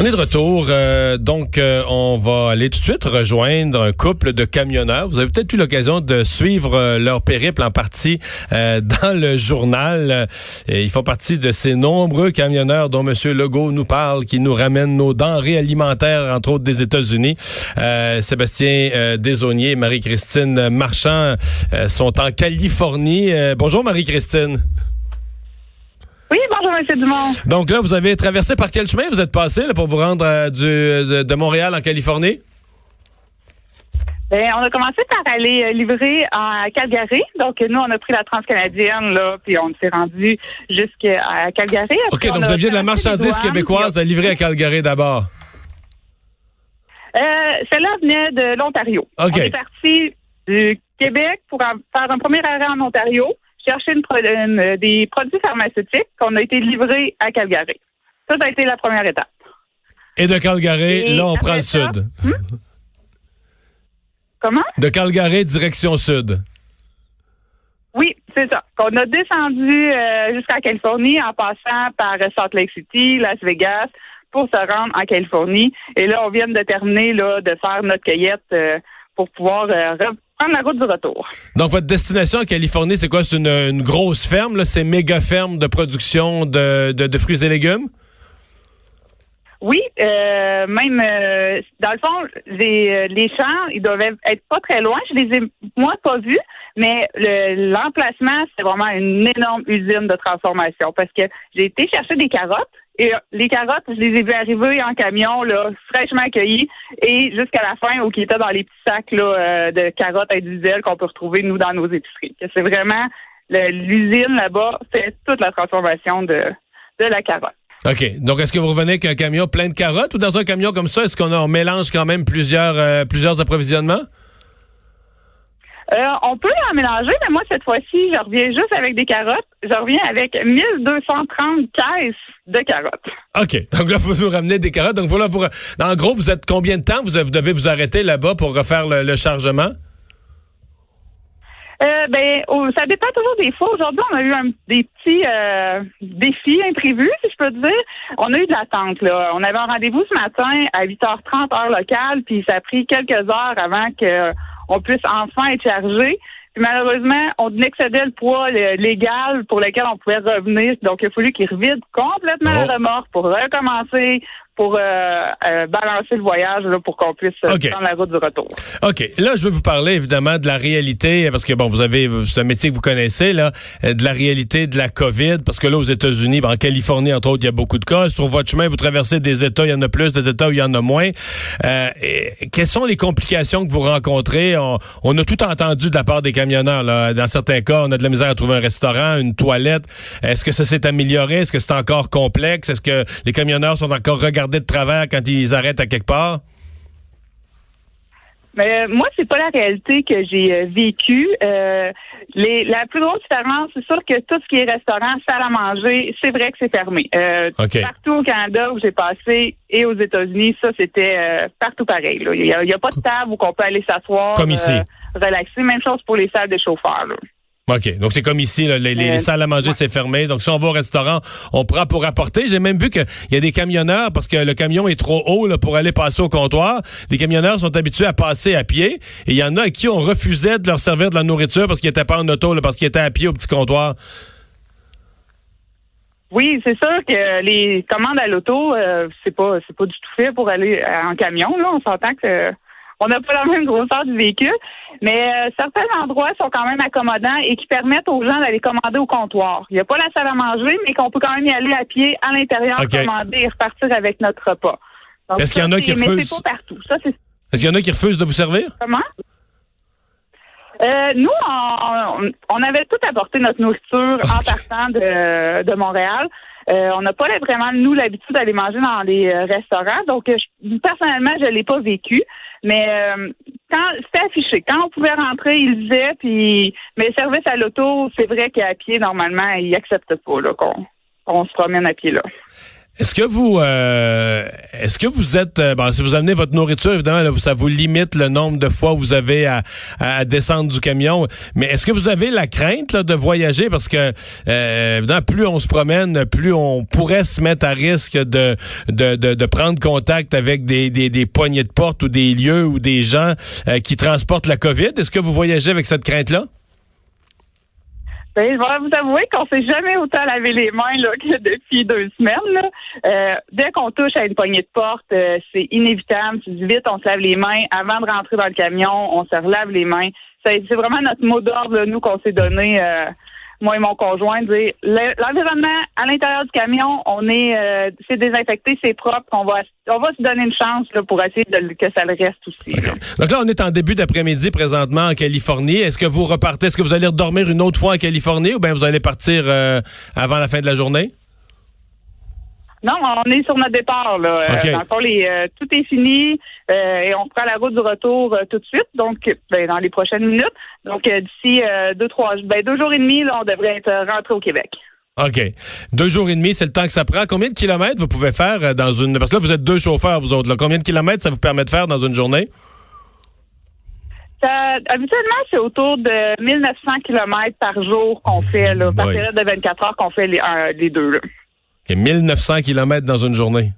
On est de retour, euh, donc euh, on va aller tout de suite rejoindre un couple de camionneurs. Vous avez peut-être eu l'occasion de suivre euh, leur périple en partie dans le journal. Ils font partie de ces nombreux camionneurs dont M. Legault nous parle, qui nous ramènent nos denrées alimentaires, entre autres des États-Unis. Sébastien Desaunier et Marie-Christine Marchand sont en Californie. bonjour Marie-Christine. Oui, bonjour, M. Dumont. Donc là, vous avez traversé par quel chemin? Vous êtes passé là, pour vous rendre euh, du, de, Montréal en Californie? Bien, on a commencé par aller euh, livrer à Calgary. Donc, nous, on a pris la transcanadienne, là, puis on s'est rendu jusqu'à Calgary. OK, donc vous aviez de la marchandise québécoise à livrer à Calgary d'abord. Euh, Celle-là venait de l'Ontario. OK. On est parti du Québec pour faire un premier arrêt en Ontario chercher une, des produits pharmaceutiques qu'on a été livrés à Calgary. Ça, ça a été la première étape. Et de Calgary, là, on prend le sud. Hmm? Comment? De Calgary, direction sud. Oui, c'est ça. On a descendu euh, jusqu'à Californie en passant par Salt Lake City, Las Vegas, pour se rendre en Californie. Et là, on vient de terminer là, de faire notre cueillette euh, pour pouvoir euh, Donc, votre destination en Californie, c'est quoi? C'est une, grosse ferme, là? C'est méga ferme de production de, de, fruits et légumes? Oui, euh, même euh, dans le fond, les, les champs, ils doivent être pas très loin. Je les ai moi pas vus, mais l'emplacement, c'est vraiment une énorme usine de transformation parce que j'ai été chercher des carottes et euh, les carottes, je les ai vues arriver en camion, là, fraîchement accueillies, et jusqu'à la fin, au qui étaient dans les petits sacs là, euh, de carottes individuelles qu'on peut retrouver, nous, dans nos épiceries. C'est vraiment l'usine là-bas fait toute la transformation de, de la carotte. OK. Donc, est-ce que vous revenez avec un camion plein de carottes ou dans un camion comme ça, est-ce qu'on mélange quand même plusieurs, euh, plusieurs approvisionnements? Euh, on peut en mélanger, mais moi, cette fois-ci, je reviens juste avec des carottes. Je reviens avec 1230 caisses de carottes. OK. Donc là, vous nous ramener des carottes. Donc voilà, vous, en gros, vous êtes combien de temps? Vous, devez vous arrêter là-bas pour refaire le, chargement? Euh, ben, ça dépend toujours des fois. Aujourd'hui, on a eu un, des petits euh, défis imprévus, si je peux dire. On a eu de l'attente. Là. On avait un rendez-vous ce matin à 8h30 heure locale, puis ça a pris quelques heures avant que on puisse enfin être chargé. Puis malheureusement, on excédait le poids légal pour lequel on pouvait revenir. Donc, il a fallu qu'il revide complètement la oh. remorque pour recommencer, pour euh, euh, balancer le voyage là, pour qu'on puisse euh, prendre la route du retour. OK. Là, je veux vous parler évidemment de la réalité, parce que bon, vous avez c'est un métier que vous connaissez, là, de la réalité de la COVID, parce que là, aux États-Unis, ben, en Californie, entre autres, il y a beaucoup de cas. Sur votre chemin, vous traversez des États, il y en a plus, des États où il y en a moins. quelles sont les complications que vous rencontrez? On, a tout entendu de la part des camionneurs. Là. Dans certains cas, on a de la misère à trouver un restaurant, une toilette. Est-ce que ça s'est amélioré? Est-ce que c'est encore complexe? Est-ce que les camionneurs sont encore regardés de travers quand ils arrêtent à quelque part? Mais euh, moi, c'est pas la réalité que j'ai euh, vécue. Euh, la plus grosse différence, c'est sûr que tout ce qui est restaurant, salle à manger, c'est vrai que c'est fermé. Partout au Canada où j'ai passé et aux États-Unis, ça c'était partout pareil. Il n'y a, pas de table où on peut aller s'asseoir, comme ici, relaxer. Même chose pour les salles de chauffeurs. OK. Donc, c'est comme ici, les, salles à manger, c'est fermé. Donc, si on va au restaurant, on prend pour apporter. J'ai même vu qu'il y a des camionneurs, parce que le camion est trop haut là, pour aller passer au comptoir. Les camionneurs sont habitués à passer à pied. Et il y en a à qui on refusait de leur servir de la nourriture parce qu'ils n'étaient pas en auto, parce qu'ils étaient à pied au petit comptoir. Oui, c'est sûr que les commandes à l'auto, euh, c'est pas c'est pas du tout fait pour aller en camion. Là, on s'entend que on n'a pas la même grosseur du véhicule, mais euh, certains endroits sont quand même accommodants et qui permettent aux gens d'aller commander au comptoir. Il n'y a pas la salle à manger, mais qu'on peut quand même y aller à pied à l'intérieur, commander et repartir avec notre repas. Est-ce qu'il y en a qui refusent? Mais c'est pas partout. Est-ce qu'il y en a qui refusent de vous servir? Comment? Euh, nous, on, avait tout apporté notre nourriture en partant de, de Montréal. Euh, on n'a pas vraiment, nous, l'habitude d'aller manger dans les euh, restaurants. Donc, euh, personnellement, je ne l'ai pas vécu. Mais quand c'était affiché, quand on pouvait rentrer, il disait, puis mais service à l'auto, c'est vrai qu'à pied, normalement, ils n'acceptent pas qu'on se promène à pied là. Est-ce que vous euh, est-ce que vous êtes euh, bon si vous amenez votre nourriture évidemment là, ça vous limite le nombre de fois où vous avez à, à descendre du camion. Mais est-ce que vous avez la crainte là, de voyager? Parce que euh, évidemment plus on se promène plus on pourrait se mettre à risque de de, de, de prendre contact avec des, des, des poignées de porte ou des lieux ou des gens euh, qui transportent la Covid. Est-ce que vous voyagez avec cette crainte là Ben, je vais vous avouer qu'on s'est jamais autant lavé les mains là, que depuis deux semaines. Là. Euh, dès qu'on touche à une poignée de porte, euh, c'est inévitable. Tu dis vite, on se lave les mains. Avant de rentrer dans le camion, on se relave les mains. C'est vraiment notre mot d'ordre, nous, qu'on s'est donné, euh, moi et mon conjoint, dire le- l'environnement à l'intérieur du camion, on est euh, c'est désinfecté, c'est propre, on va on va se donner une chance là, pour essayer de, que ça le reste aussi. Donc là, on est en début d'après-midi présentement en Californie. Est-ce que vous repartez, est-ce que vous allez redormir une autre fois en Californie ou bien vous allez partir euh, avant la fin de la journée? Non, on est sur notre départ. Là. Euh, dans le fond, les, euh, tout est fini euh, et on prend la route du retour euh, tout de suite, donc ben, dans les prochaines minutes. Donc d'ici deux, trois ben, deux jours et demi, là, on devrait être rentré au Québec. OK. Deux jours et demi, c'est le temps que ça prend. Combien de kilomètres vous pouvez faire dans une... Parce que là, vous êtes deux chauffeurs, vous autres. Là. Combien de kilomètres ça vous permet de faire dans une journée? Ça, habituellement, c'est autour de 1900 kilomètres par jour qu'on fait, là, par période de 24 heures qu'on fait les, deux. Là. Il a 1900 kilomètres dans une journée.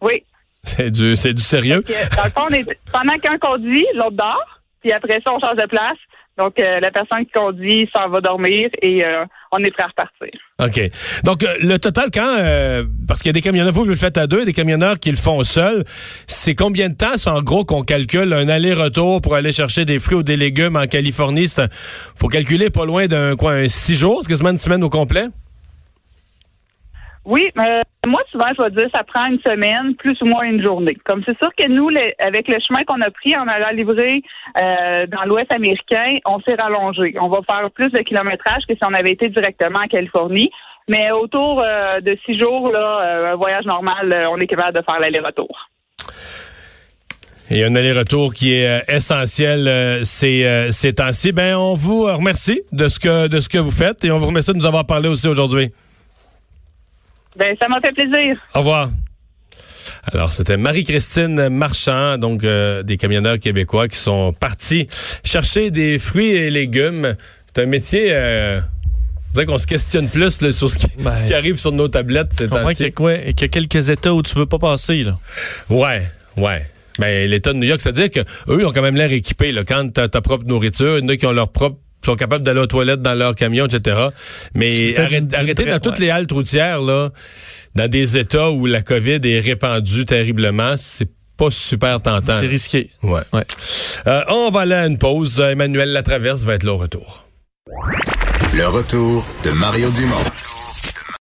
Oui. C'est du, c'est du sérieux. Dans le fond, on est, pendant qu'un conduit, l'autre dort, puis après ça, on change de place. Donc, euh, la personne qui conduit s'en va dormir et euh, on est prêt à repartir. OK. Donc, euh, le total, quand... euh, parce qu'il y a des camionneurs, vous, vous le faites à deux, des camionneurs qui le font seuls, c'est combien de temps, c'est en gros, qu'on calcule un aller-retour pour aller chercher des fruits ou des légumes en Californie? C'est un- faut calculer pas loin d'un, quoi, un six jours, quasiment une semaine au complet? Oui, euh, moi, souvent, je vais dire ça prend une semaine, plus ou moins une journée. Comme c'est sûr que nous, avec le chemin qu'on a pris en allant livrer euh, dans l'Ouest américain, on s'est rallongé. On va faire plus de kilométrage que si on avait été directement en Californie. Mais autour euh, de six jours, là, euh, un voyage normal, on est capable de faire l'aller-retour. Et un aller-retour qui est essentiel ces, temps-ci. Ben, on vous remercie de ce que de ce que vous faites et on vous remercie de nous avoir parlé aussi aujourd'hui. Ben, ça m'a fait plaisir. Au revoir. Alors, c'était Marie-Christine Marchand, donc euh, des camionneurs québécois qui sont partis chercher des fruits et légumes. C'est un métier, euh, on dirait qu'on se questionne plus là, sur ce qui, Ben, ce qui arrive sur nos tablettes. ces Je comprends qu'il y, a qu'il y a quelques États où tu veux pas passer. Là. Ouais, ouais. Ben, l'État de New York, c'est-à-dire que eux, ils ont quand même l'air équipés. Là, quand t'as ta propre nourriture, il y en a qui ont leur propre sont capables d'aller aux toilettes dans leur camion, etc. Mais arrête- arrêtez dans toutes les haltes routières, là, dans des États où la COVID est répandue terriblement, c'est pas super tentant. C'est risqué. Ouais. Ouais. Euh, on va aller à une pause. Emmanuel Latraverse va être là au retour. Le retour de Mario Dumont.